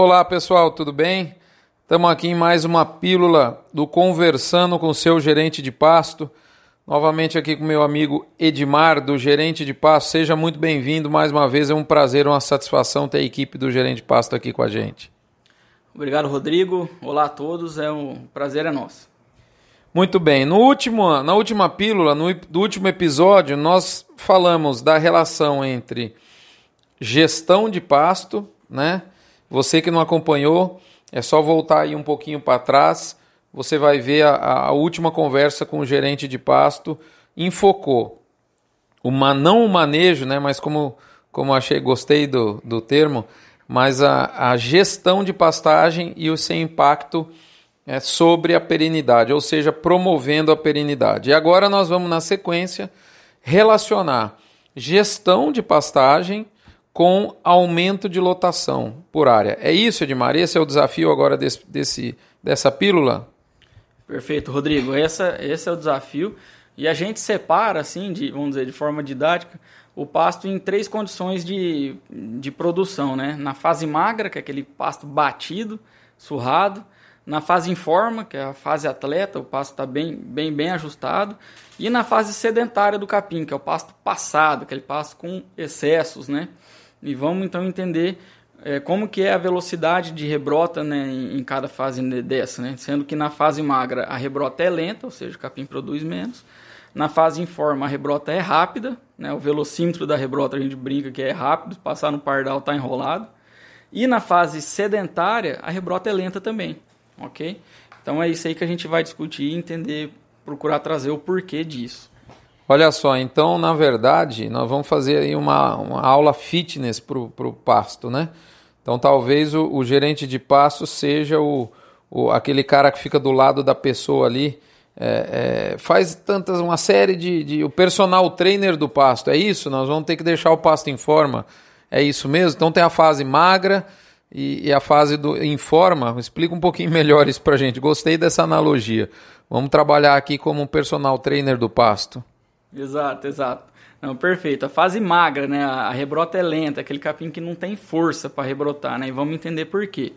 Olá pessoal, tudo bem? Estamos aqui em mais uma pílula do Conversando com o seu gerente de pasto. Novamente aqui com meu amigo Edmar, do Gerente de Pasto. Seja muito bem-vindo mais uma vez. É um prazer, uma satisfação ter a equipe do Gerente de Pasto aqui com a gente. Obrigado, Rodrigo. Olá a todos. É um prazer é nosso. Muito bem. No último, na última pílula, no do último episódio, nós falamos da relação entre gestão de pasto, né? Você que não acompanhou, é só voltar aí um pouquinho para trás. Você vai ver a, a, última conversa com o gerente de pasto. Enfocou. Uma não o manejo, né, mas como como achei gostei do, do termo, mas a, a gestão de pastagem e o seu impacto é, sobre a perenidade, ou seja, promovendo a perenidade. E agora nós vamos na sequência relacionar gestão de pastagem com aumento de lotação por área. É isso, Edmar? Esse é o desafio agora desse, desse, dessa pílula? Perfeito, Rodrigo. Essa, esse é o desafio. E a gente separa, assim, de, vamos dizer, de forma didática, o pasto em três condições de, de produção, né? Na fase magra, que é aquele pasto batido, surrado. Na fase informa, que é a fase atleta, o pasto está bem, bem, bem ajustado. E na fase sedentária do capim, que é o pasto passado, aquele pasto com excessos, né? E vamos então entender é, como que é a velocidade de rebrota né, em, em, cada fase dessa, né? Sendo que na fase magra a rebrota é lenta, ou seja, o capim produz menos. Na fase informa a rebrota é rápida, né? O velocímetro da rebrota a gente brinca que é rápido, passar no pardal está enrolado. E na fase sedentária a rebrota é lenta também, ok? Então é isso aí que a gente vai discutir e entender, procurar trazer o porquê disso. Olha só, então na verdade nós vamos fazer aí uma, uma aula fitness para o pasto, né? Então talvez o, o gerente de pasto seja o, o, aquele cara que fica do lado da pessoa ali, é, é, faz tantas uma série de, de, o personal trainer do pasto. É isso? Nós vamos ter que deixar o pasto em forma. É isso mesmo? Então tem a fase magra e, e a fase do em forma. Explica um pouquinho melhor isso para gente. Gostei dessa analogia. Vamos trabalhar aqui como um personal trainer do pasto. Exato, exato. Não, perfeito. A fase magra, né? A rebrota é lenta, aquele capim que não tem força para rebrotar, né? E vamos entender por quê.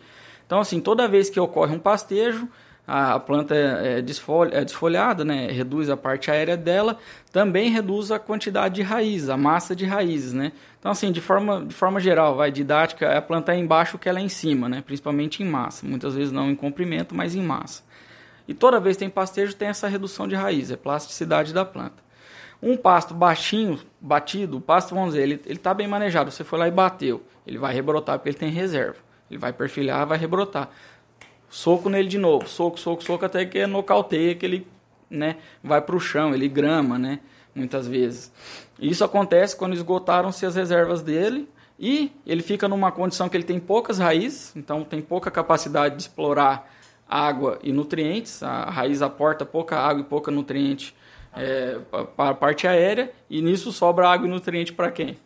Então, assim, toda vez que ocorre um pastejo, a planta é, é, é desfolhada, né? Reduz a parte aérea dela, também reduz a quantidade de raízes, a massa de raízes, né? Então, assim, de forma, de forma geral, vai didática, a planta é embaixo que ela é em cima, né? Principalmente em massa. Muitas vezes não em comprimento, mas em massa. E toda vez que tem pastejo, tem essa redução de raiz, é plasticidade da planta. Um pasto baixinho, batido, o pasto, vamos dizer, ele está bem manejado. Você foi lá e bateu. Ele vai rebrotar porque ele tem reserva. Ele vai perfilhar, vai rebrotar. Soco nele de novo. Soco, soco, soco, até que nocauteia, que ele né, vai para o chão, ele grama, né? Muitas vezes. Isso acontece quando esgotaram-se as reservas dele e ele fica numa condição que ele tem poucas raízes, então tem pouca capacidade de explorar água e nutrientes. A raiz aporta pouca água e pouca nutriente é, para a parte aérea e nisso sobra água e nutriente para quem?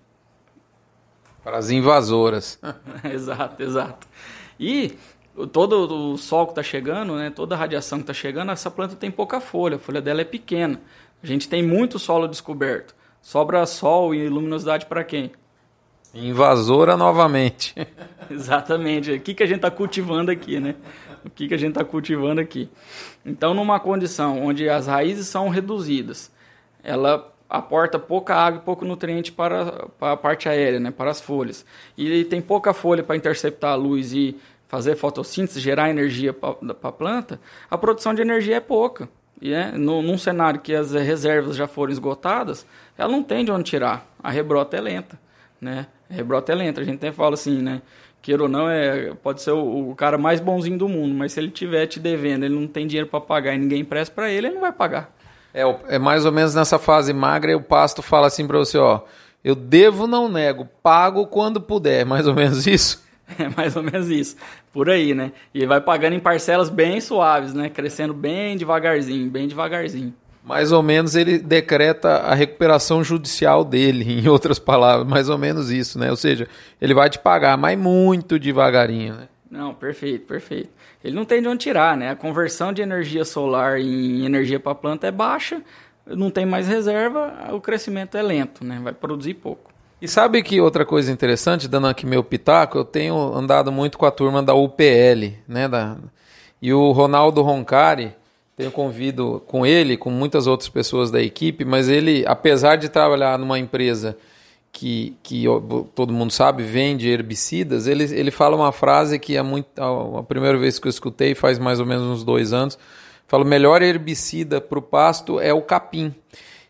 Para as invasoras. exato, exato. E todo o sol que está chegando, né, toda a radiação que está chegando, essa planta tem pouca folha, a folha dela é pequena. A gente tem muito solo descoberto. Sobra sol e luminosidade para quem? Invasora novamente. Exatamente. O que, que a gente está cultivando aqui, né? O que, que a gente está cultivando aqui? Então, numa condição onde as raízes são reduzidas, ela aporta pouca água e pouco nutriente para, para a parte aérea, né? Para as folhas. E tem pouca folha para interceptar a luz e fazer fotossíntese, gerar energia para a planta, a produção de energia é pouca. E é, no, num cenário que as reservas já foram esgotadas, ela não tem de onde tirar. A rebrota é lenta, né? A rebrota é lenta. A gente até fala assim, né? Queira ou não, é, pode ser o, o, cara mais bonzinho do mundo, mas se ele tiver te devendo, ele não tem dinheiro para pagar e ninguém empresta para ele, ele não vai pagar. É, é mais ou menos nessa fase magra e o pasto fala assim para você, ó, eu devo, não nego, pago quando puder, mais ou menos isso? É mais ou menos isso, por aí, né? E vai pagando em parcelas bem suaves, né? Crescendo bem devagarzinho, bem devagarzinho mais ou menos ele decreta a recuperação judicial dele, em outras palavras, mais ou menos isso, né? Ou seja, ele vai te pagar, mas muito devagarinho, né? Não, perfeito, perfeito. Ele não tem de onde tirar, né? A conversão de energia solar em energia para a planta é baixa, não tem mais reserva, o crescimento é lento, né? Vai produzir pouco. E sabe que outra coisa interessante, dando aqui meu pitaco, eu tenho andado muito com a turma da UPL, né? Da, e o Ronaldo Roncari, tenho convido com ele, com muitas outras pessoas da equipe, mas ele, apesar de trabalhar numa empresa que, que todo mundo sabe, vende herbicidas, ele, ele fala uma frase que é muito, a, primeira vez que eu escutei, faz mais ou menos uns dois anos, fala, o melhor herbicida para o pasto é o capim.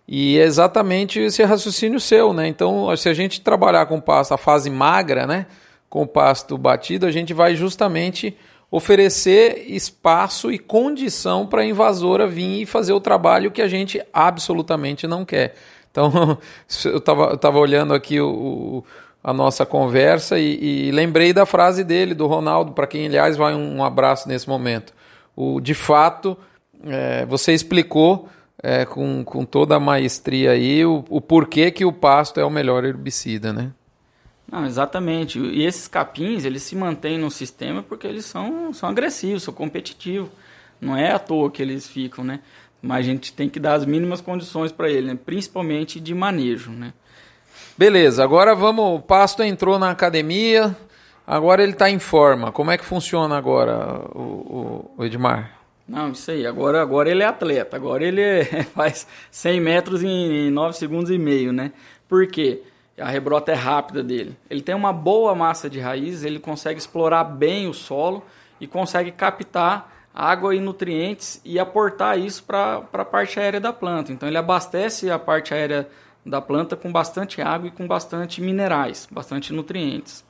E é exatamente esse raciocínio seu, né? Então, se a gente trabalhar com pasto, a fase magra, né? Com o pasto batido, a gente vai justamente oferecer espaço e condição para a invasora vir e fazer o trabalho que a gente absolutamente não quer. Então, eu estava olhando aqui o, a nossa conversa e, e, lembrei da frase dele, do Ronaldo, para quem, aliás, vai um, abraço nesse momento. O, de fato, é, você explicou é, com, com toda a maestria aí o, o porquê que o pasto é o melhor herbicida, né? Não, exatamente. E esses capins, eles se mantêm no sistema porque eles são, são agressivos, são competitivos. Não é à toa que eles ficam, né? Mas a gente tem que dar as mínimas condições para ele, né? principalmente de manejo, né? Beleza, agora vamos. O Pasto entrou na academia, agora ele está em forma. Como é que funciona agora, o, o Edmar? Não, isso aí. Agora, agora ele é atleta. Agora ele é, faz 100 metros em 9 segundos e meio, né? Por quê? A rebrota é rápida dele. Ele tem uma boa massa de raiz, ele consegue explorar bem o solo e consegue captar água e nutrientes e aportar isso para a parte aérea da planta. Então ele abastece a parte aérea da planta com bastante água e com bastante minerais, bastante nutrientes.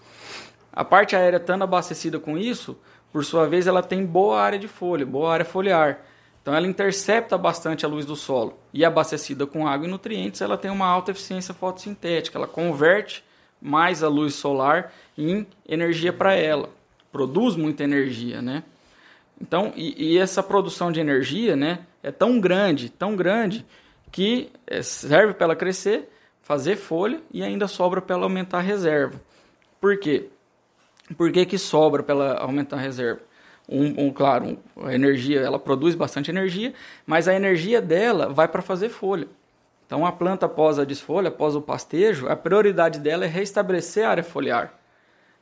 A parte aérea estando abastecida com isso, por sua vez, ela tem boa área de folha, boa área foliar. Então ela intercepta bastante a luz do solo. E abastecida com água e nutrientes, ela tem uma alta eficiência fotossintética. Ela converte mais a luz solar em energia para ela. Produz muita energia, né? Então, e, e, essa produção de energia, né, é tão grande, tão grande, que é, serve para ela crescer, fazer folha e ainda sobra para ela aumentar a reserva. Por quê? Por que, que sobra para ela aumentar a reserva? Um, um, claro, a energia, ela produz bastante energia, mas a energia dela vai para fazer folha. Então a planta após a desfolha, após o pastejo, a prioridade dela é restabelecer a área foliar.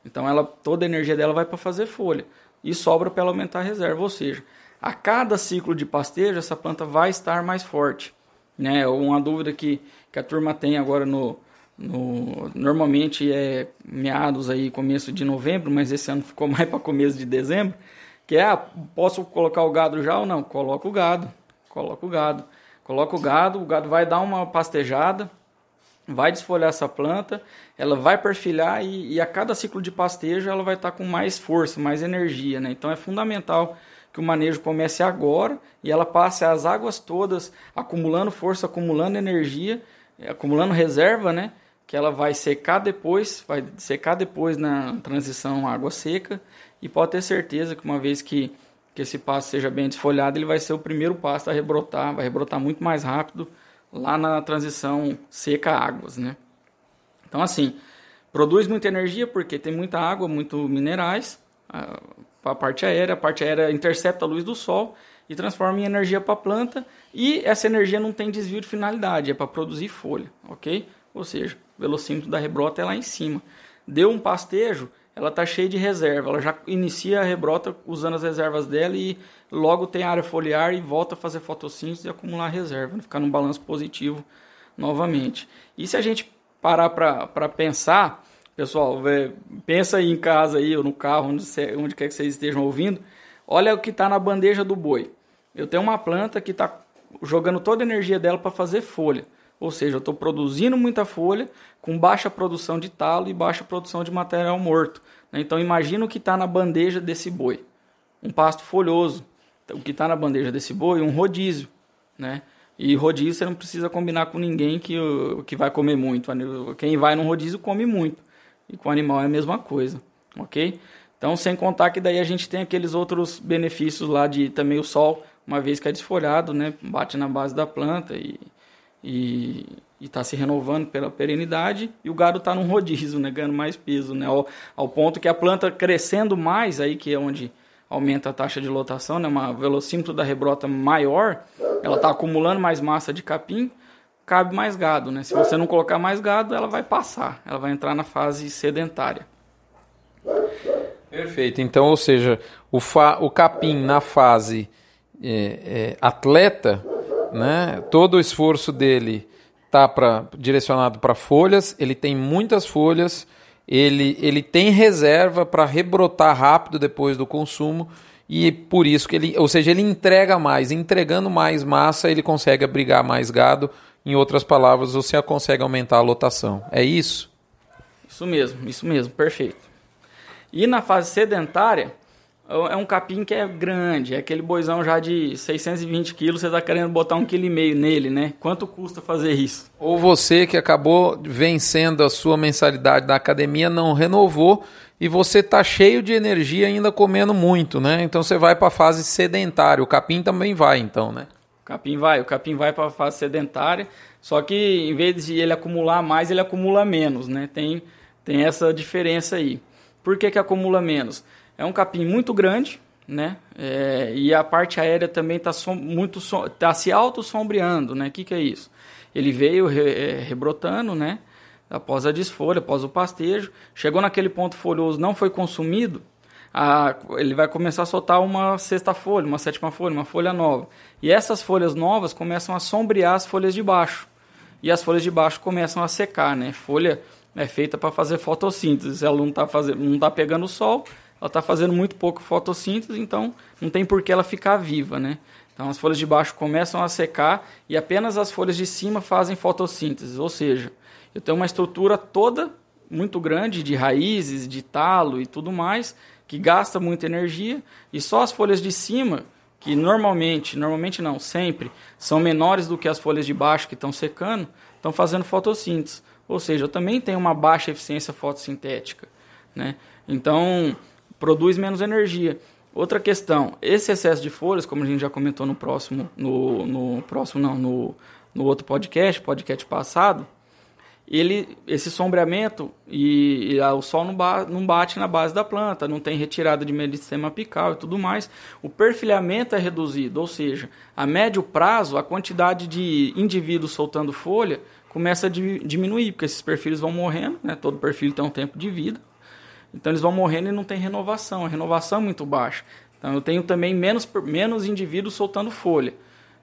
Então ela toda a energia dela vai para fazer folha e sobra para ela aumentar a reserva, ou seja, a cada ciclo de pastejo essa planta vai estar mais forte. Né? Uma dúvida que, que a turma tem agora no, no, normalmente é meados aí, começo de novembro, mas esse ano ficou mais para começo de dezembro, que ah, posso colocar o gado já ou não? Coloca o gado, coloca o gado. Coloca o gado, o gado vai dar uma pastejada, vai desfolhar essa planta, ela vai perfilhar e, e a cada ciclo de pastejo ela vai estar tá com mais força, mais energia, né? Então é fundamental que o manejo comece agora e ela passe as águas todas acumulando força, acumulando energia, acumulando reserva, né? Que ela vai secar depois, vai secar depois na transição água seca e pode ter certeza que uma vez que, que esse pasto seja bem desfolhado, ele vai ser o primeiro pasto a rebrotar, vai rebrotar muito mais rápido lá na transição seca águas, né? Então assim, produz muita energia porque tem muita água, muito minerais, a, a parte aérea, a parte aérea intercepta a luz do sol e transforma em energia para a planta e essa energia não tem desvio de finalidade, é para produzir folha, ok? Ou seja, o velocímetro da rebrota é lá em cima. Deu um pastejo, ela está cheia de reserva. Ela já inicia a rebrota usando as reservas dela e logo tem área foliar e volta a fazer fotossíntese e acumular reserva, né? ficar num balanço positivo novamente. E se a gente parar para pensar, pessoal, pensa aí em casa aí, ou no carro, onde, onde quer que vocês estejam ouvindo, olha o que está na bandeja do boi. Eu tenho uma planta que está jogando toda a energia dela para fazer folha. Ou seja, eu estou produzindo muita folha com baixa produção de talo e baixa produção de material morto. Né? Então imagina o que está na bandeja desse boi. Um pasto folhoso. O que está na bandeja desse boi, um rodízio. Né? E rodízio você não precisa combinar com ninguém que, que vai comer muito. Quem vai no rodízio come muito. E com o animal é a mesma coisa. Ok? Então, sem contar que daí a gente tem aqueles outros benefícios lá de também o sol, uma vez que é desfolhado, né? Bate na base da planta e e está se renovando pela perenidade e o gado está num rodízio, né, ganhando mais peso, né, ao, ao, ponto que a planta crescendo mais, aí que é onde aumenta a taxa de lotação, né, uma velocímetro da rebrota maior, ela está acumulando mais massa de capim, cabe mais gado, né? Se você não colocar mais gado, ela vai passar, ela vai entrar na fase sedentária. Perfeito. Então, ou seja, o, fa o capim na fase é, é, atleta, né? Todo o esforço dele tá para direcionado para folhas. Ele tem muitas folhas. Ele, ele tem reserva para rebrotar rápido depois do consumo e por isso que ele, ou seja, ele entrega mais, entregando mais massa, ele consegue abrigar mais gado. Em outras palavras, você consegue aumentar a lotação. É isso? Isso mesmo, isso mesmo, perfeito. E na fase sedentária, é um capim que é grande, é aquele boizão já de 620 quilos, você está querendo botar um quilo e meio nele, né? Quanto custa fazer isso? Ou você que acabou vencendo a sua mensalidade da academia, não renovou e você tá cheio de energia ainda comendo muito, né? Então você vai para a fase sedentária. O capim também vai, então, né? O capim vai, o capim vai para a fase sedentária, só que em vez de ele acumular mais, ele acumula menos, né? Tem, tem essa diferença aí. Por que, que acumula menos? É um capim muito grande, né? É, e a parte aérea também está muito tá se auto-sombreando, né? O que, que é isso? Ele veio re, é, rebrotando, né? Após a desfolha, após o pastejo, chegou naquele ponto folhoso, não foi consumido, a, ele vai começar a soltar uma sexta folha, uma sétima folha, uma folha nova. E essas folhas novas começam a sombrear as folhas de baixo. E as folhas de baixo começam a secar, né? Folha é feita para fazer fotossíntese. Ela não está tá pegando o sol, ela está fazendo muito pouco fotossíntese, então não tem por que ela ficar viva, né? Então as folhas de baixo começam a secar e apenas as folhas de cima fazem fotossíntese. Ou seja, eu tenho uma estrutura toda muito grande de raízes, de talo e tudo mais, que gasta muita energia, e só as folhas de cima, que normalmente, normalmente não, sempre, são menores do que as folhas de baixo que estão secando, estão fazendo fotossíntese. Ou seja, eu também tenho uma baixa eficiência fotossintética. Né? Então, produz menos energia. Outra questão, esse excesso de folhas, como a gente já comentou no próximo, no, no próximo não, no, no outro podcast, podcast passado, ele, esse sombreamento e, e o sol não, ba, não, bate na base da planta, não tem retirada de meristema apical e tudo mais. O perfilhamento é reduzido, ou seja, a médio prazo a quantidade de indivíduos soltando folha começa a diminuir, porque esses perfis vão morrendo, né? todo perfil tem um tempo de vida, então eles vão morrendo e não tem renovação, a renovação é muito baixa. Então eu tenho também menos, menos indivíduos soltando folha.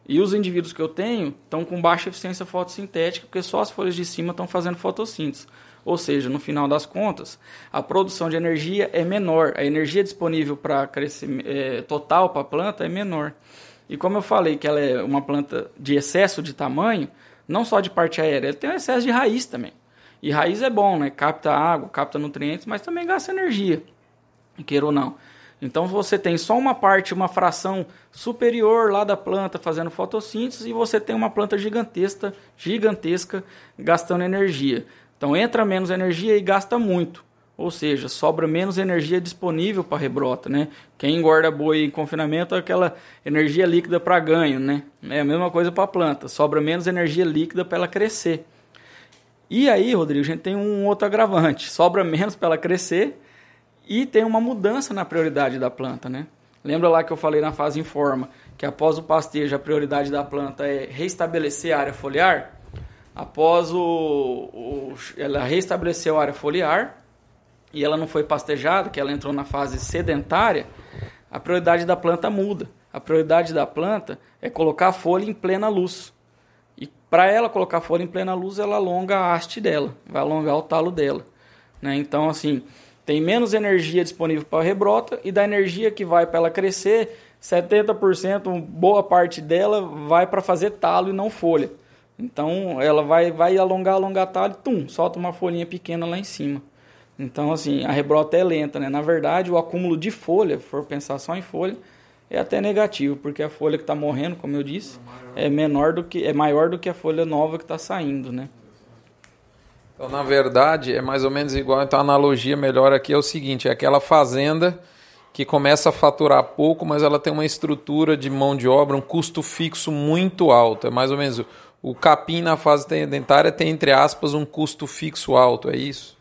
E os indivíduos que eu tenho estão com baixa eficiência fotossintética, porque só as folhas de cima estão fazendo fotossíntese. Ou seja, no final das contas, a produção de energia é menor, a energia disponível para é, total para a planta é menor. E como eu falei que ela é uma planta de excesso de tamanho, não só de parte aérea, ela tem um excesso de raiz também. E raiz é bom, né? Capta água, capta nutrientes, mas também gasta energia, queira ou não. Então você tem só uma parte, uma fração superior lá da planta fazendo fotossíntese e você tem uma planta gigantesca, gigantesca gastando energia. Então entra menos energia e gasta muito. Ou seja, sobra menos energia disponível para rebrota, né? Quem engorda boi em confinamento é aquela energia líquida para ganho, né? É a mesma coisa para a planta, sobra menos energia líquida para ela crescer. E aí, Rodrigo, a gente tem um outro agravante, sobra menos para ela crescer e tem uma mudança na prioridade da planta, né? Lembra lá que eu falei na fase informa que após o pastejo a prioridade da planta é restabelecer a área foliar? Após o, o ela restabeleceu a área foliar e ela não foi pastejada, que ela entrou na fase sedentária, a prioridade da planta muda. A prioridade da planta é colocar a folha em plena luz. Para ela colocar a folha em plena luz, ela alonga a haste dela, vai alongar o talo dela. Né? Então, assim, tem menos energia disponível para a rebrota e da energia que vai para ela crescer, 70%, boa parte dela vai para fazer talo e não folha. Então ela vai, vai alongar, alongar talo e tum, solta uma folhinha pequena lá em cima. Então assim, a rebrota é lenta, né? Na verdade, o acúmulo de folha, for pensar só em folha, é até negativo, porque a folha que está morrendo, como eu disse, é menor do que é maior do que a folha nova que está saindo, né? Então, na verdade, é mais ou menos igual. Então, a analogia melhor aqui é o seguinte: é aquela fazenda que começa a faturar pouco, mas ela tem uma estrutura de mão de obra, um custo fixo muito alto. É mais ou menos o capim na fase dentária tem, entre aspas, um custo fixo alto, é isso?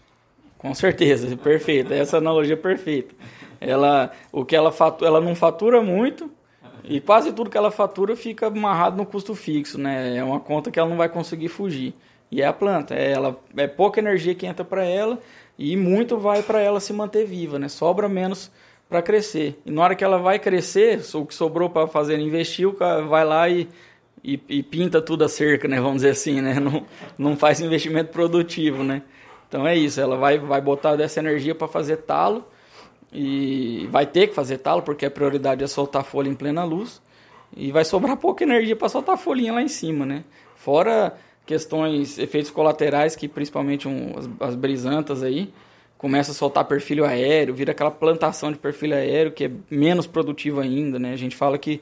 Com certeza, perfeito. Essa analogia é perfeita. Ela, o que ela fatura, ela não fatura muito, E quase tudo que ela fatura fica amarrado no custo fixo, né? É uma conta que ela não vai conseguir fugir. E é a planta, é, ela, é pouca energia que entra para ela e muito vai para ela se manter viva, né? Sobra menos para crescer. E na hora que ela vai crescer, o que sobrou para fazer investir, vai lá e, e, e, pinta tudo a cerca, né? Vamos dizer assim, né? Não, não faz investimento produtivo, né? Então é isso, ela vai, vai botar dessa energia para fazer talo e vai ter que fazer talo porque a prioridade é soltar folha em plena luz e vai sobrar pouca energia para soltar a folhinha lá em cima, né? Fora questões, efeitos colaterais que principalmente um, as, as brisantas aí começa a soltar perfil aéreo, vira aquela plantação de perfil aéreo que é menos produtivo ainda, né? A gente fala que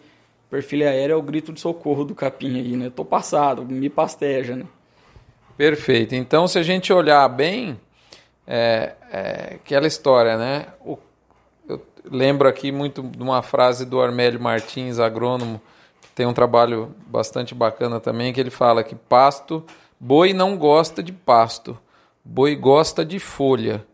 perfil aéreo é o grito de socorro do capim aí, né? Tô passado, me pasteja, né? Perfeito. Então, se a gente olhar bem, é, é aquela história, né? O, eu lembro aqui muito de uma frase do Armélio Martins, agrônomo, tem um trabalho bastante bacana também, que ele fala que pasto, boi não gosta de pasto, boi gosta de folha.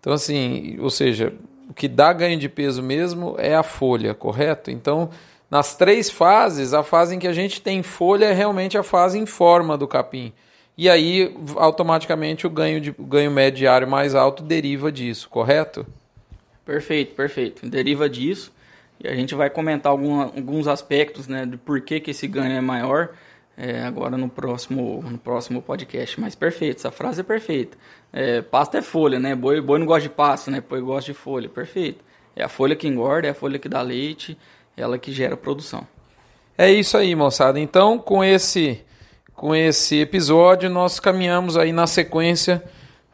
Então, assim, ou seja, o que dá ganho de peso mesmo é a folha, correto? Então, nas três fases, a fase em que a gente tem folha é realmente a fase em forma do capim. E aí, automaticamente, o ganho, de, o ganho médio diário mais alto deriva disso, correto? Perfeito, perfeito. Deriva disso. E a gente vai comentar algum, alguns aspectos né, de por que, que esse ganho é maior é, agora no próximo, no próximo podcast. Mas perfeito, essa frase é perfeita. É, pasto é folha, né? Boi, boi não gosta de pasto, né? Boi gosta de folha. Perfeito. É a folha que engorda, é a folha que dá leite, ela que gera produção. É isso aí, moçada. Então, com esse, com esse episódio, nós caminhamos aí na sequência,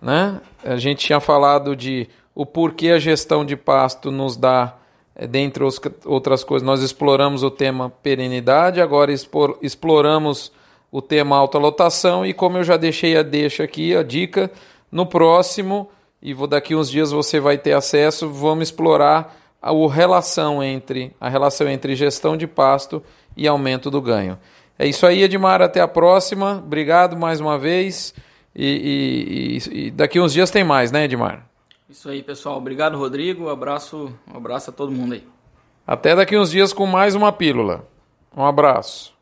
né? A gente tinha falado de o porquê a gestão de pasto nos dá é, dentre outras coisas, nós exploramos o tema perenidade, agora exploramos o tema alta lotação e como eu já deixei a deixa aqui, a dica, no próximo, e vou daqui uns dias você vai ter acesso, vamos explorar a, a relação entre a relação entre gestão de pasto e aumento do ganho. É isso aí, Edmar, até a próxima. Obrigado mais uma vez. E, e, e daqui uns dias tem mais, né, Edmar? Isso aí, pessoal. Obrigado, Rodrigo. Um abraço, um abraço a todo mundo aí. Até daqui uns dias com mais uma pílula. Um abraço.